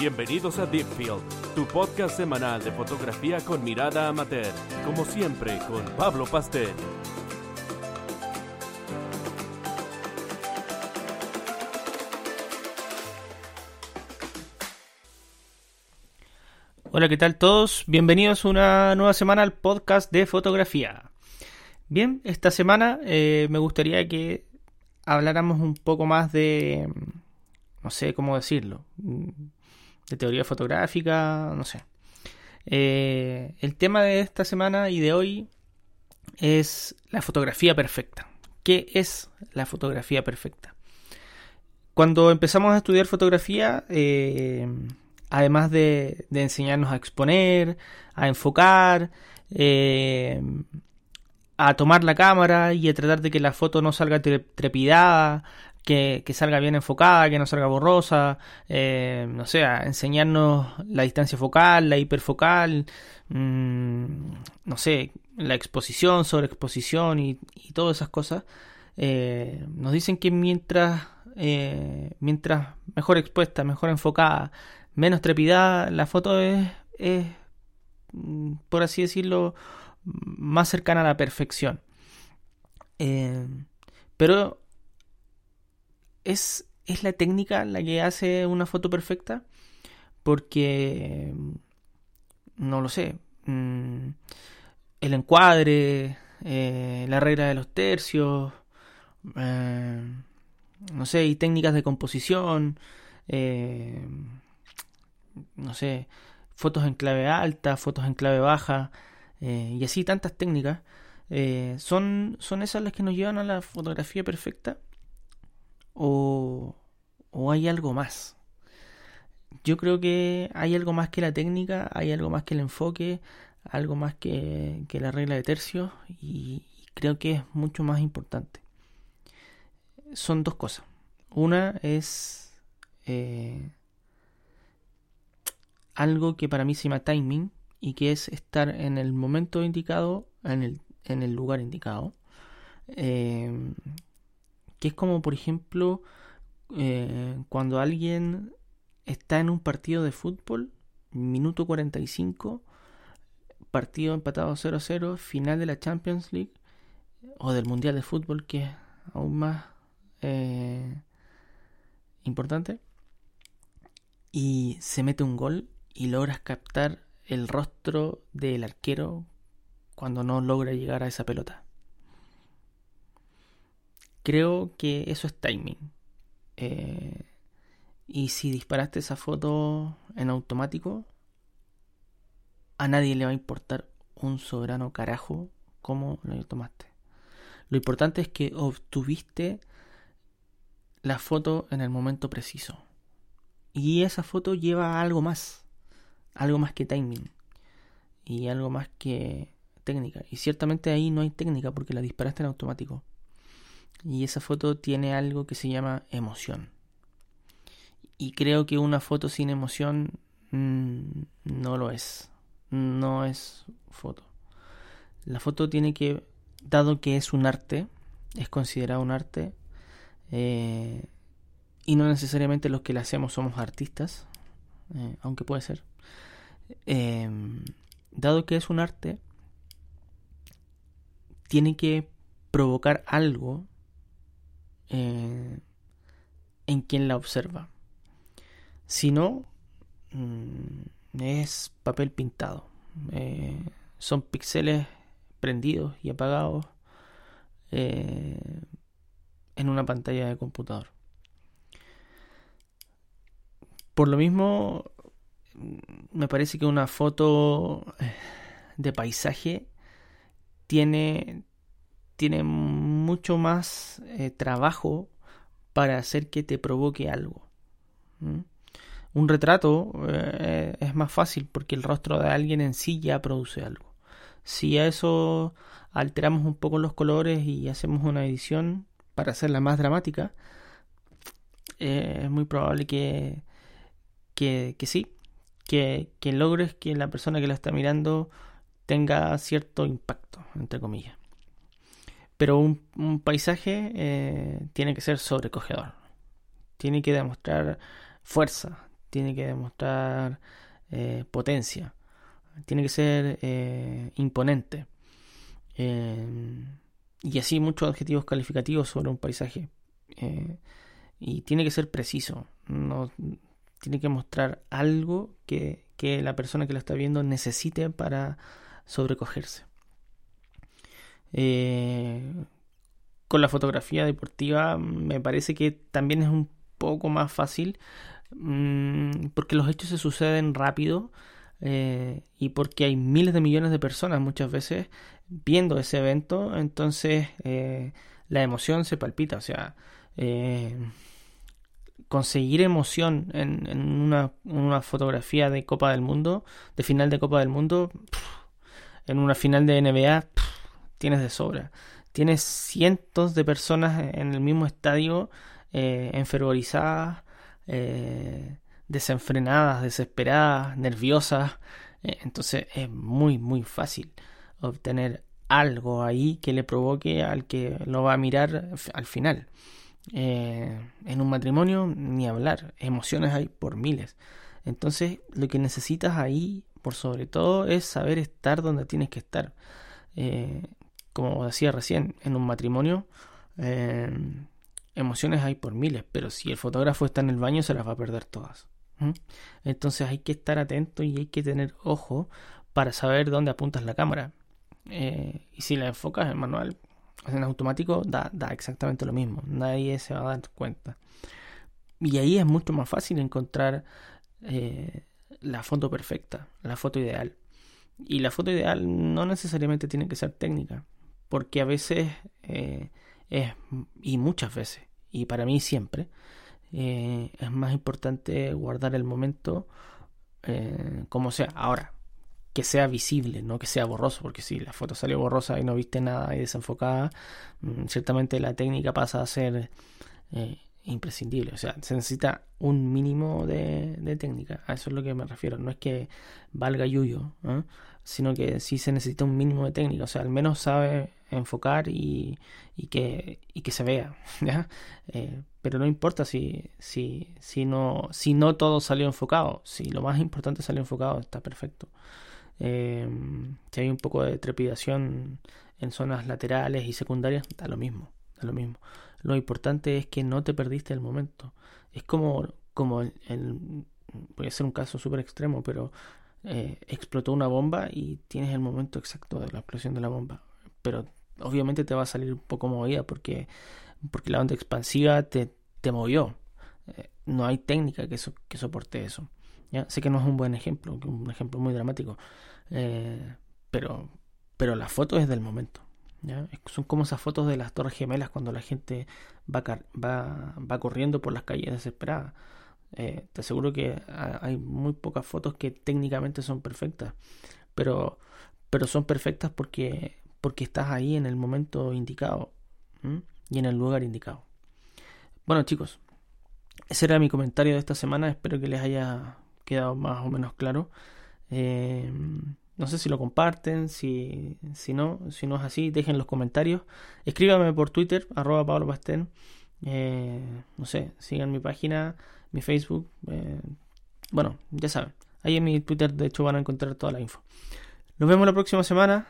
Bienvenidos a Deepfield, tu podcast semanal de fotografía con mirada amateur, como siempre con Pablo Pastel. Hola, ¿qué tal todos? Bienvenidos a una nueva semana al podcast de fotografía. Bien, esta semana eh, me gustaría que habláramos un poco más de, no sé cómo decirlo, de teoría fotográfica, no sé. Eh, el tema de esta semana y de hoy es la fotografía perfecta. ¿Qué es la fotografía perfecta? Cuando empezamos a estudiar fotografía, eh, además de, enseñarnos a exponer, a enfocar, eh, a tomar la cámara y a tratar de que la foto no salga trepidada, que, salga bien enfocada, que no salga borrosa, eh, no sé, enseñarnos la distancia focal, la hiperfocal, mm, no sé, la exposición, sobreexposición y, y todas esas cosas. Eh, nos dicen que mientras, mientras mejor expuesta, mejor enfocada, menos trepidada, la foto es, mm, por así decirlo, más cercana a la perfección. Eh, pero es, es la técnica la que hace una foto perfecta porque no lo sé mm, el encuadre eh, la regla de los tercios eh, no sé y técnicas de composición no sé, fotos en clave alta, fotos en clave baja, eh, y así tantas técnicas, eh, ¿son, ¿son esas las que nos llevan a la fotografía perfecta? ¿O, ¿O hay algo más? Yo creo que hay algo más que la técnica, hay algo más que el enfoque, algo más que, que la regla de tercios, y, creo que es mucho más importante. Son dos cosas. Una es eh, algo que para mí se llama timing y que es estar en el momento indicado, en el, en el lugar indicado. Eh, que es como, por ejemplo, eh, cuando alguien está en un partido de fútbol, minuto 45, partido empatado 0-0, final de la Champions League o del Mundial de Fútbol, que es aún más eh, importante, y se mete un gol y logras captar el rostro del arquero cuando no logra llegar a esa pelota. Creo que eso es timing. Eh, y si disparaste esa foto en automático, a nadie le va a importar un soberano carajo cómo lo tomaste. Lo importante es que obtuviste la foto en el momento preciso. Y esa foto lleva algo más algo más que timing y algo más que técnica. Y ciertamente ahí no hay técnica porque la disparaste en automático. Y esa foto tiene algo que se llama emoción. Y creo que una foto sin emoción mm, no lo es. No es foto. La foto tiene que, dado que es un arte, es considerado un arte, eh, y no necesariamente los que la hacemos somos artistas, eh, aunque puede ser. Em, dado que es un arte, tiene que provocar algo en quien la observa. Si no, mm, es papel pintado. Eh, son píxeles prendidos y apagados eh, en una pantalla de computador. Por lo mismo, me parece que una foto eh, de paisaje tiene, tiene mucho más eh, trabajo para hacer que te provoque algo. Un retrato eh, es más fácil porque el rostro de alguien en sí ya produce algo. Si a eso alteramos un poco los colores y hacemos una edición para hacerla más dramática, es muy probable que, que, que sí, que, logres que la persona que la está mirando tenga cierto impacto, entre comillas. Pero un, paisaje eh, tiene que ser sobrecogedor. Tiene que demostrar fuerza. tiene que demostrar eh, potencia, tiene que ser eh, imponente. y así muchos adjetivos calificativos sobre un paisaje. y tiene que ser preciso, no, tiene que mostrar algo que, que la persona que lo está viendo necesite para sobrecogerse. Con la fotografía deportiva me parece que también es un poco más fácil mm, porque los hechos se suceden rápido eh, y porque hay miles de millones de personas muchas veces viendo ese evento, entonces eh, la emoción se palpita, o sea, eh, conseguir emoción en, una, fotografía de Copa del Mundo, de final de Copa del Mundo, en una final de NBA, tienes de sobra. Tienes cientos de personas en el mismo estadio eh, enfervorizadas, eh, desenfrenadas, desesperadas, nerviosas. Eh, entonces es muy, muy fácil obtener algo ahí que le provoque al que lo va a mirar al final. en un matrimonio, ni hablar, emociones hay por miles. Entonces, lo que necesitas ahí, por sobre todo, es saber estar donde tienes que estar. Como decía recién, en un matrimonio, emociones hay por miles, pero si el fotógrafo está en el baño se las va a perder todas. Entonces hay que estar atento y hay que tener ojo para saber dónde apuntas la cámara. Eh, y si la enfocas en manual, en automático, da, exactamente lo mismo. Nadie se va a dar cuenta. Y ahí es mucho más fácil encontrar eh, la foto perfecta, la foto ideal. Y la foto ideal no necesariamente tiene que ser técnica, porque a veces eh, es, y muchas veces, y para mí siempre, eh, es más importante guardar el momento eh, como sea. Ahora, que sea visible, no que sea borroso, porque si la foto salió borrosa y no viste nada y desenfocada, mm, ciertamente la técnica pasa a ser imprescindible. O sea, se necesita un mínimo de, de, técnica. A eso es lo que me refiero. No es que valga yuyo, sino que sí se necesita un mínimo de técnica. O sea, al menos sabe enfocar y, y, que, y que se vea. ¿ya? Eh, pero no importa si, si, si, no, si no todo salió enfocado. Si lo más importante salió enfocado, está perfecto. Eh, si hay un poco de trepidación en zonas laterales y secundarias, da lo mismo. Da lo mismo. Lo importante es que no te perdiste el momento. Es como, como el, puede ser un caso súper extremo, pero eh, explotó una bomba y tienes el momento exacto de la explosión de la bomba. Pero obviamente te va a salir un poco movida porque, porque la onda expansiva te, te movió. Eh, no hay técnica que, que soporte eso. ¿ya? Sé que no es un buen ejemplo, un ejemplo muy dramático, eh, pero, pero la foto es del momento. Son como esas fotos de las torres gemelas cuando la gente va, va, va corriendo por las calles desesperada. Eh, te aseguro que hay muy pocas fotos que técnicamente son perfectas, pero, pero son perfectas porque porque estás ahí en el momento indicado y en el lugar indicado. Bueno chicos, ese era mi comentario de esta semana, espero que les haya quedado más o menos claro. Eh, no sé si lo comparten, si, si no, si no es así, dejen los comentarios. Escríbanme por Twitter, arroba Pablo Pastén. Eh, no sé, sigan mi página, mi Facebook. Eh, bueno, ya saben. Ahí en mi Twitter, de hecho, van a encontrar toda la info. Nos vemos la próxima semana.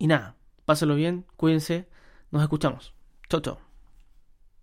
Y nada, pásenlo bien, cuídense, nos escuchamos. Chau, chau.